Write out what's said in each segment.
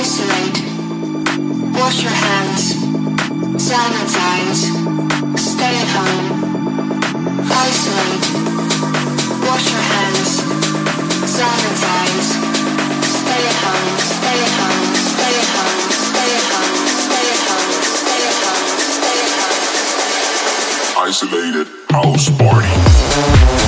Isolate. Wash your hands. Sanitize. Stay at home. Isolate. Wash your hands. Sanitize. Stay at home. Stay at home. Stay at home. Stay at home. Stay at home. Stay at home. Stay at home. Isolated house party.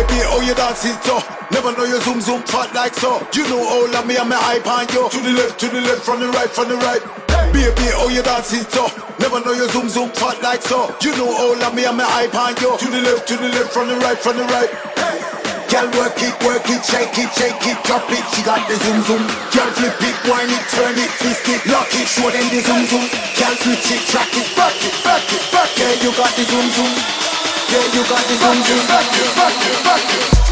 Baby, oh you dancing so Never know you zoom zoom fat like so You know all of me and my eye on yo To the left, to the left, from the right, from the right. Baby, oh you dancing so Never know you zoom zoom fat like so You know all of me and my eye on yo To the left, to the left, from the right, from the right. Girl work it, work it, shake it, shake it, drop it. She got the zoom zoom. Girl flip it, whine it, turn it, twist it, lock it, show them the zoom zoom. Girl switch it, track it, back it, back it, back it. You got the zoom zoom. Yeah, you got this zoom you.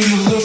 you look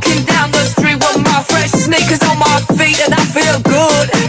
walking down the street with my fresh sneakers on my feet and I feel good.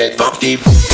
Get funky.